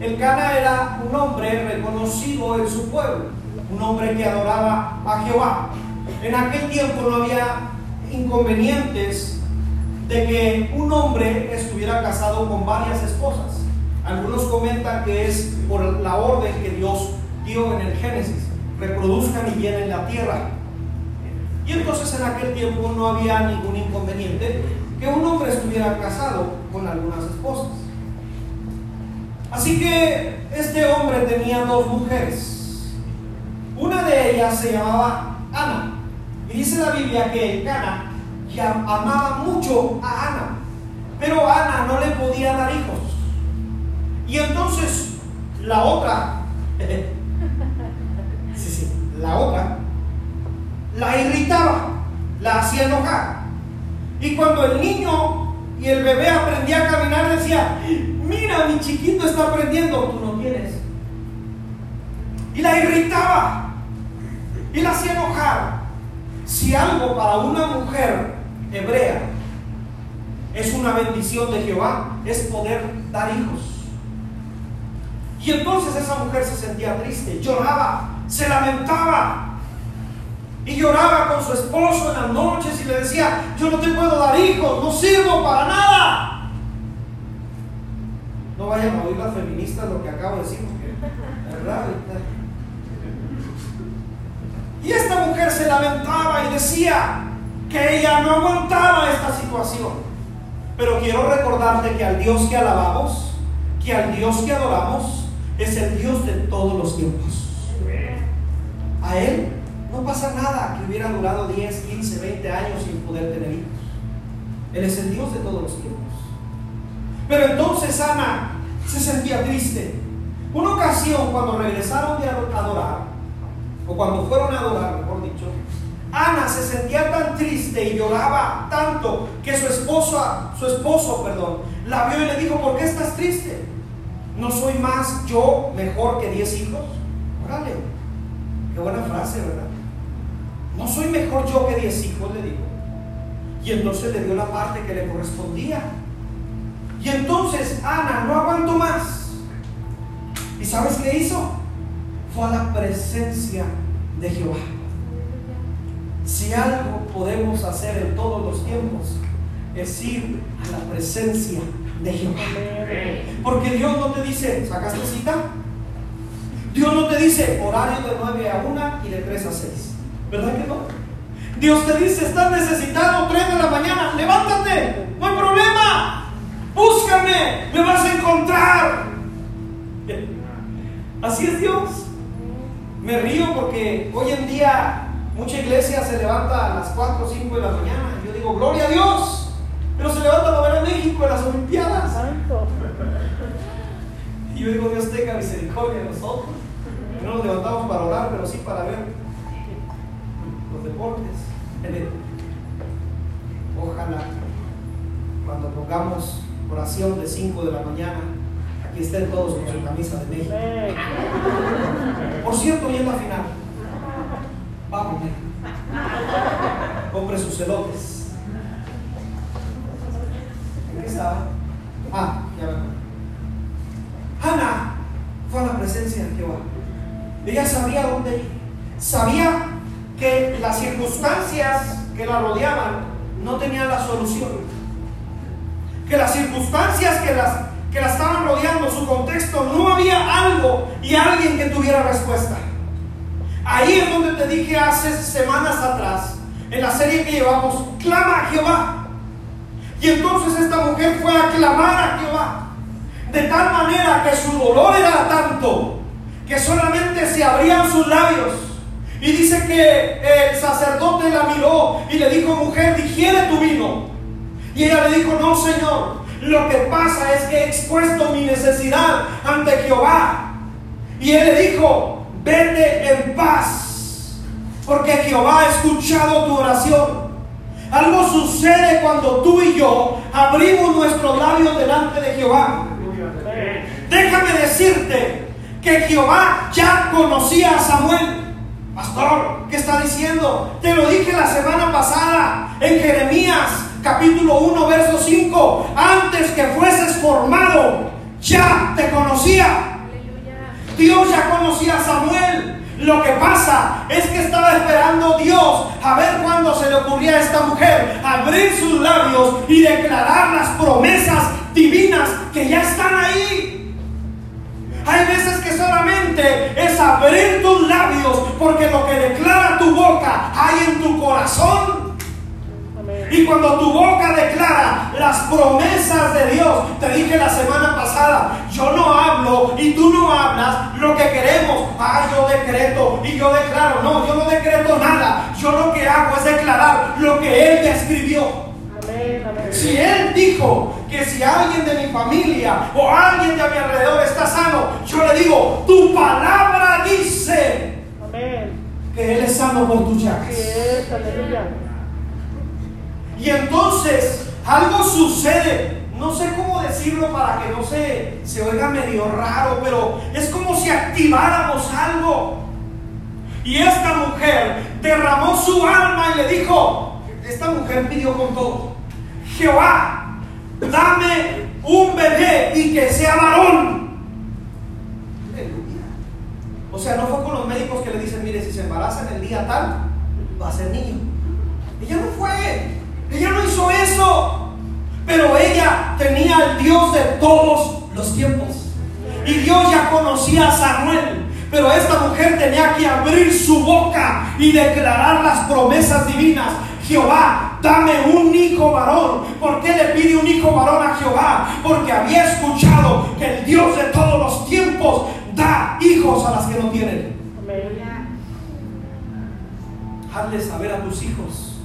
El Cana era un hombre reconocido en su pueblo, un hombre que adoraba a Jehová. En aquel tiempo no había inconvenientes de que un hombre estuviera casado con varias esposas. Algunos comentan que es por la orden que Dios dio en el Génesis, reproduzcan y llenen la tierra. Y entonces en aquel tiempo no había ningún inconveniente que un hombre estuviera casado con algunas esposas. Así que este hombre tenía dos mujeres. Una de ellas se llamaba Ana. Y dice la Biblia que Cana amaba mucho a Ana. Pero Ana no le podía dar hijos. Y entonces la otra, la otra, la irritaba, la hacía enojar. Y cuando el niño y el bebé aprendía a caminar, decía, mira, mi chiquito está aprendiendo, tú no tienes. Y la irritaba y la hacía enojar. Si algo para una mujer hebrea es una bendición de Jehová, es poder dar hijos. Y entonces esa mujer se sentía triste, lloraba, se lamentaba. Y lloraba con su esposo en las noches y le decía, yo no te puedo dar hijos, no sirvo para nada. No vayan a oír las feministas lo que acabo de decir, ¿verdad? Y esta mujer se lamentaba y decía que ella no aguantaba esta situación. Pero quiero recordarte que al Dios que alabamos, que al Dios que adoramos, es el Dios de todos los tiempos. A Él no pasa nada que hubiera durado 10, 15, 20 años sin poder tener hijos. Él es el Dios de todos los tiempos. Pero entonces Ana se sentía triste. Una ocasión cuando regresaron de adorar, o cuando fueron a adorar, mejor dicho, Ana se sentía tan triste y lloraba tanto que su esposo, su esposo, perdón, la vio y le dijo, ¿por qué estás triste? ¿No soy más yo mejor que diez hijos? Órale, qué buena frase, ¿verdad? No soy mejor yo que diez hijos, le dijo. Y entonces le dio la parte que le correspondía. Y entonces Ana no aguantó más. ¿Y sabes qué hizo? Fue a la presencia de Jehová. Si algo podemos hacer en todos los tiempos, es ir a la presencia de Jehová. Porque Dios no te dice, ¿sacaste cita? Dios no te dice horario de 9 a 1 y de 3 a 6. ¿Verdad que no? Dios te dice, estás necesitado 3 de la mañana, levántate, no hay problema. Búscame, me vas a encontrar. Así es Dios. Me río porque hoy en día Mucha iglesia se levanta a las 4 o 5 de la mañana. Yo digo, gloria a Dios. Pero se levanta a ver a México en las Olimpiadas. Y yo digo, Dios tenga misericordia de nosotros. No nos levantamos para orar, pero sí para ver los deportes. Ojalá cuando pongamos oración de 5 de la mañana, aquí estén todos con su camisa de México. Por cierto, es la final. Vamos, compre sus celotes. ¿En qué estaba? Ah, ya. Ana fue a la presencia de Jehová. Ella sabía dónde ir. Sabía que las circunstancias que la rodeaban no tenían la solución. Que las circunstancias que las, que la estaban rodeando, su contexto, no había algo y alguien que tuviera respuesta. Ahí es donde te dije hace semanas atrás, en la serie que llevamos, clama a Jehová. Y entonces esta mujer fue a clamar a Jehová. De tal manera que su dolor era tanto que solamente se abrían sus labios. Y dice que el sacerdote la miró y le dijo, mujer, digiere tu vino. Y ella le dijo, no, Señor, lo que pasa es que he expuesto mi necesidad ante Jehová. Y él le dijo, vete en paz, porque Jehová ha escuchado tu oración. Algo sucede cuando tú y yo abrimos nuestros labios delante de Jehová. Déjame decirte que Jehová ya conocía a Samuel. Pastor, ¿qué está diciendo? Te lo dije la semana pasada en Jeremías capítulo 1, verso 5. Antes que fueses formado, ya te conocía. Dios ya conocía a Samuel. Lo que pasa es que estaba esperando Dios a ver cuándo se le ocurría a esta mujer abrir sus labios y declarar las promesas divinas que ya están ahí. Hay veces que solamente es abrir tus labios porque lo que declara tu boca hay en tu corazón. Y cuando tu boca declara las promesas de Dios, te dije la semana pasada, yo no hablo y tú no hablas lo que queremos. Ah, yo decreto y yo declaro. No, yo no decreto nada. Yo lo que hago es declarar lo que Él ya escribió. Si Él dijo que si alguien de mi familia o alguien de mi alrededor está sano, yo le digo, tu palabra dice que Él es sano por tus llagas. Y entonces algo sucede. No sé cómo decirlo para que no se, se oiga medio raro, pero es como si activáramos algo. Y esta mujer derramó su alma y le dijo, esta mujer pidió con todo, Jehová, dame un bebé y que sea varón. O sea, no fue con los médicos que le dicen, mire, si se embaraza en el día tal, va a ser niño. Ella no fue, ella no hizo eso. Pero ella tenía al Dios de todos los tiempos. Y Dios ya conocía a Samuel. Pero esta mujer tenía que abrir su boca y declarar las promesas divinas. Jehová, dame un hijo varón. ¿Por qué le pide un hijo varón a Jehová? Porque había escuchado que el Dios de todos los tiempos da hijos a las que no tienen. Hazle saber a tus hijos.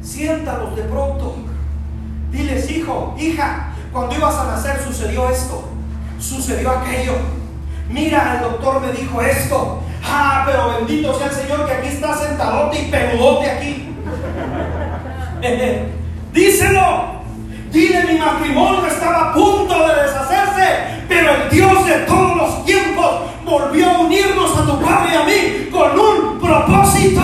Siéntalos de pronto. Diles, hijo, hija, cuando ibas a nacer sucedió esto, sucedió aquello. Mira, el doctor me dijo esto. Ah, pero bendito sea el Señor que aquí está sentadote y peludote aquí. Díselo. Dile, mi matrimonio estaba a punto de deshacerse, pero el Dios de todos los tiempos volvió a unirnos a tu padre y a mí con un propósito.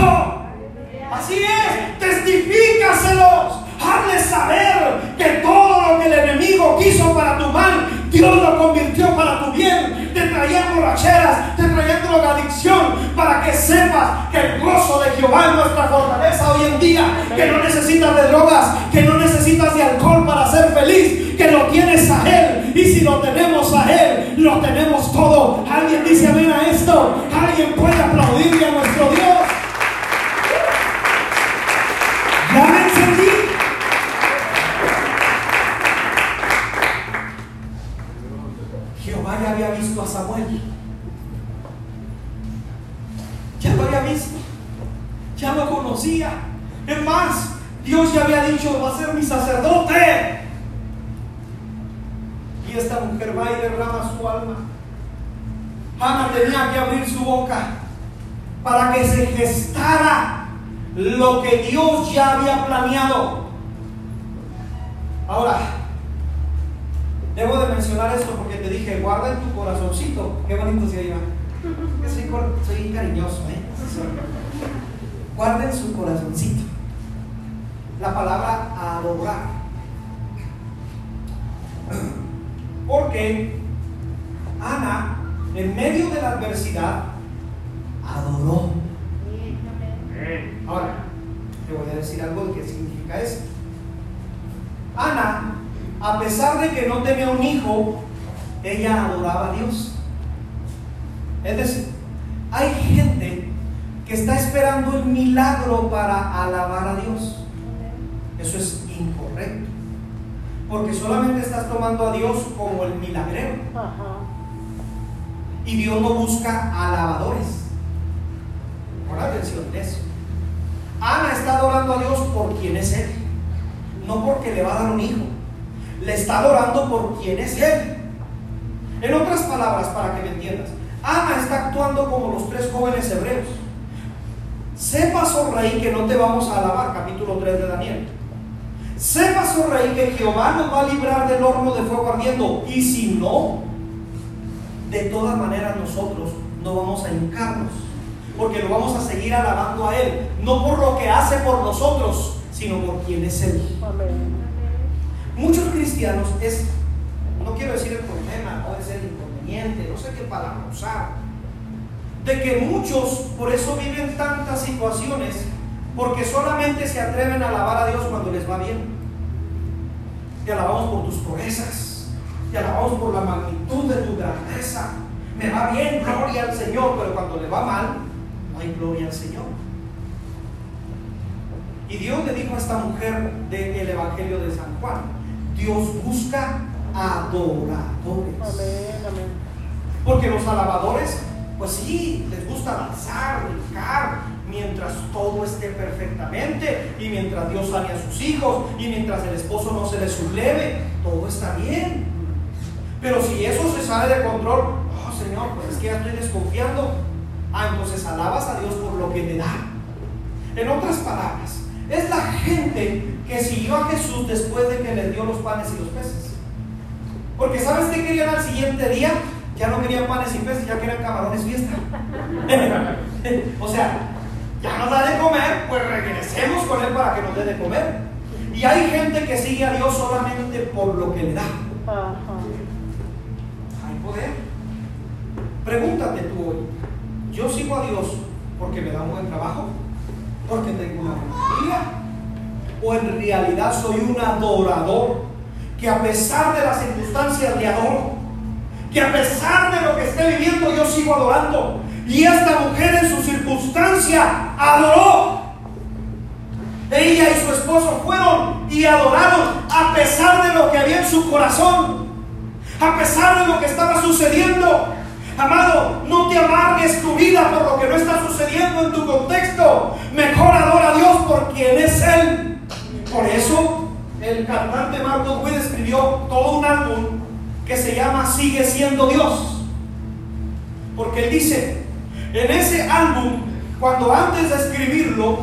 Así es, testifícaselos. Hazle saber que todo lo que el enemigo quiso para tu mal, Dios lo convirtió para tu bien. Te traía borracheras, te traía drogadicción, para que sepas que el gozo de Jehová es nuestra fortaleza hoy en día. Que no necesitas de drogas, que no necesitas de alcohol para ser feliz, que lo tienes a Él. Y si lo tenemos a Él, lo tenemos todo. Alguien dice amén a esto. Alguien puede aplaudirle a nuestro Dios. Ya había visto a Samuel. Ya lo había visto. Ya lo conocía. Es más, Dios ya había dicho, va a ser mi sacerdote. Y esta mujer va y derrama su alma. Ana tenía que abrir su boca para que se gestara lo que Dios ya había planeado. Ahora, debo de mencionar esto porque te dije, guarda en tu corazoncito. Qué bonito se oiga. Soy, soy cariñoso, ¿eh? Guarda en su corazoncito la palabra adorar. Porque Ana, en medio de la adversidad, adoró. Ahora, te voy a decir algo de qué significa eso. Ana, a pesar de que no tenía un hijo, ella adoraba a Dios. Es decir, hay gente que está esperando el milagro para alabar a Dios. Eso es incorrecto. Porque solamente estás tomando a Dios como el milagrero. Y Dios no busca alabadores. Pon atención en eso. Ana está adorando a Dios por quien es Él. No porque le va a dar un hijo. Le está adorando por quien es Él. En otras palabras, para que me entiendas, Ana está actuando como los tres jóvenes hebreos. Sepas, oh rey, que no te vamos a alabar, capítulo 3 de Daniel. Sepas, oh rey, que Jehová nos va a librar del horno de fuego ardiendo. Y si no, de todas maneras nosotros no vamos a hincarnos. Porque lo vamos a seguir alabando a Él. No por lo que hace por nosotros, sino por quien es Él. Muchos cristianos es, no quiero decir el problema, puede ser inconveniente, no sé qué palabra usar, de que muchos por eso viven tantas situaciones, porque solamente se atreven a alabar a Dios cuando les va bien. Te alabamos por tus proezas, te alabamos por la magnitud de tu grandeza. Me va bien, gloria al Señor, pero cuando le va mal, no hay gloria al Señor. Y Dios le dijo a esta mujer del Evangelio de San Juan, Dios busca adoradores. Porque los alabadores, pues sí, les gusta danzar, brincar, mientras todo esté perfectamente y mientras Dios sane a sus hijos y mientras el esposo no se le subleve, todo está bien. Pero si eso se sale de control, oh Señor, pues es que ya estoy desconfiando. Ah, entonces alabas a Dios por lo que te da. En otras palabras, es la gente que siguió a Jesús después de que le dio los panes y los peces. Porque ¿sabes qué querían al siguiente día? Ya no querían panes y peces, ya querían camarones fiesta. o sea, ya nos da de comer, pues regresemos con Él para que nos dé de comer. Y hay gente que sigue a Dios solamente por lo que le da. Hay poder. Pregúntate tú hoy, ¿yo sigo a Dios porque me da un buen trabajo? ¿Porque tengo una familia? ¿O en realidad soy un adorador que a pesar de las circunstancias le adoro? Que a pesar de lo que esté viviendo yo sigo adorando. Y esta mujer en su circunstancia adoró. Ella y su esposo fueron y adoraron a pesar de lo que había en su corazón, a pesar de lo que estaba sucediendo. Amado, no te amargues tu vida por lo que no está sucediendo en tu contexto. Mejor adora a Dios por quien es Él. Por eso el cantante Marco Witt escribió todo un álbum que se llama Sigue siendo Dios. Porque él dice, en ese álbum, cuando antes de escribirlo,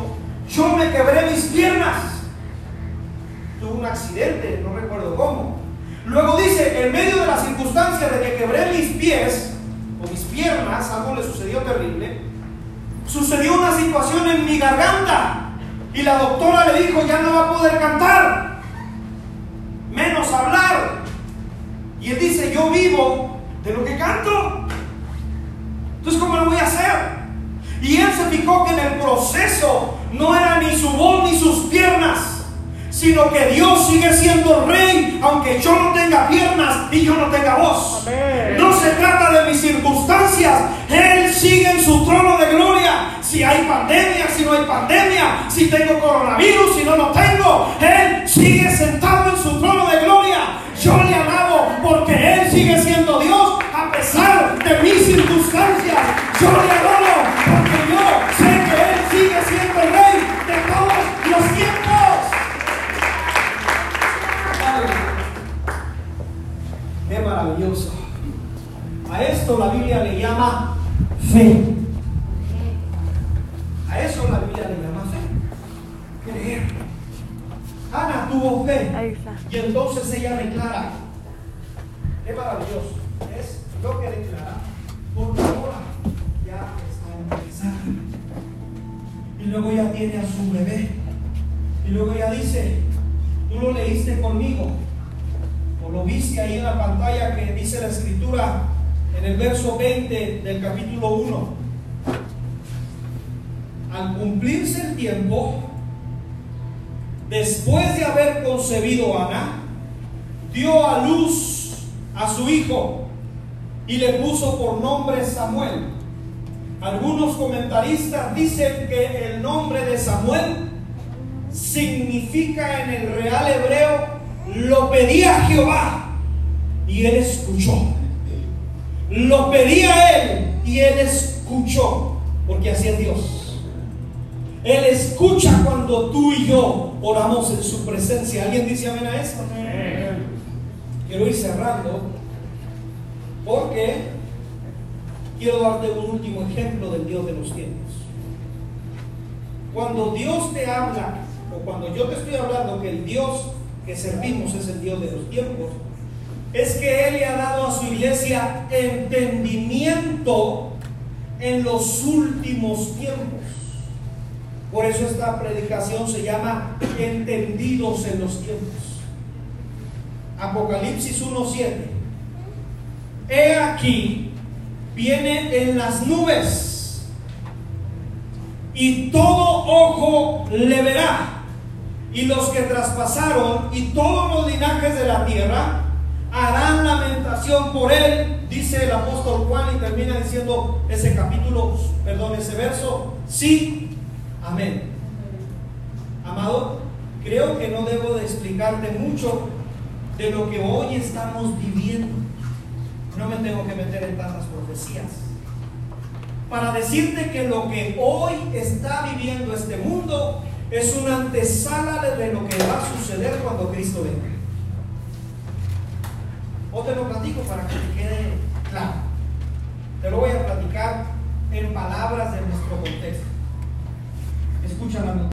yo me quebré mis piernas. Tuve un accidente, no recuerdo cómo. Luego dice, en medio de las circunstancias de que quebré mis pies o mis piernas, algo le sucedió terrible, sucedió una situación en mi garganta y la doctora le dijo, ya no va a poder cantar, menos hablar. Y él dice, yo vivo de lo que canto. Entonces, ¿cómo lo voy a hacer? Y él se fijó que en el proceso no era ni su voz ni sus piernas, sino que Dios sigue siendo rey, aunque yo no tenga piernas y yo no tenga voz. No se trata de mis circunstancias, Él sigue en su trono de gloria. Si hay pandemia, si no hay pandemia, si tengo coronavirus, si no lo tengo, Él sigue sentado en su trono de gloria. Yo le alabo porque Él sigue siendo Dios a pesar de mis circunstancias. Yo le adoro porque yo sé que Él sigue siendo el rey de todos los tiempos. Qué maravilloso. A esto la Biblia le llama fe. A eso la Biblia le llama fe. Creer. Ana tuvo fe. Y entonces ella declara. Qué maravilloso. Es lo que declara. Porque ahora ya está embarazada. Y luego ya tiene a su bebé. Y luego ya dice, tú lo leíste conmigo. O lo viste ahí en la pantalla que dice la escritura en el verso 20 del capítulo 1. Al cumplirse el tiempo, después de haber concebido a Ana, dio a luz a su hijo y le puso por nombre Samuel. Algunos comentaristas dicen que el nombre de Samuel significa en el real hebreo, lo pedía Jehová y él escuchó. Lo pedía él y él escuchó, porque así es Dios. Él escucha cuando tú y yo oramos en su presencia. ¿Alguien dice amén a esto? Quiero ir cerrando porque quiero darte un último ejemplo del Dios de los tiempos. Cuando Dios te habla, o cuando yo te estoy hablando que el Dios que servimos es el Dios de los tiempos, es que Él le ha dado a su iglesia entendimiento en los últimos tiempos. Por eso esta predicación se llama Entendidos en los tiempos. Apocalipsis 1.7. He aquí, viene en las nubes y todo ojo le verá. Y los que traspasaron y todos los linajes de la tierra harán lamentación por él, dice el apóstol Juan y termina diciendo ese capítulo, perdón, ese verso, sí, amén. Amado, creo que no debo de explicarte mucho de lo que hoy estamos viviendo. No me tengo que meter en tantas profecías. Para decirte que lo que hoy está viviendo este mundo es una antesala de lo que va a suceder cuando Cristo venga. O te lo platico para que te quede claro. Te lo voy a platicar en palabras de nuestro contexto. Escúchame.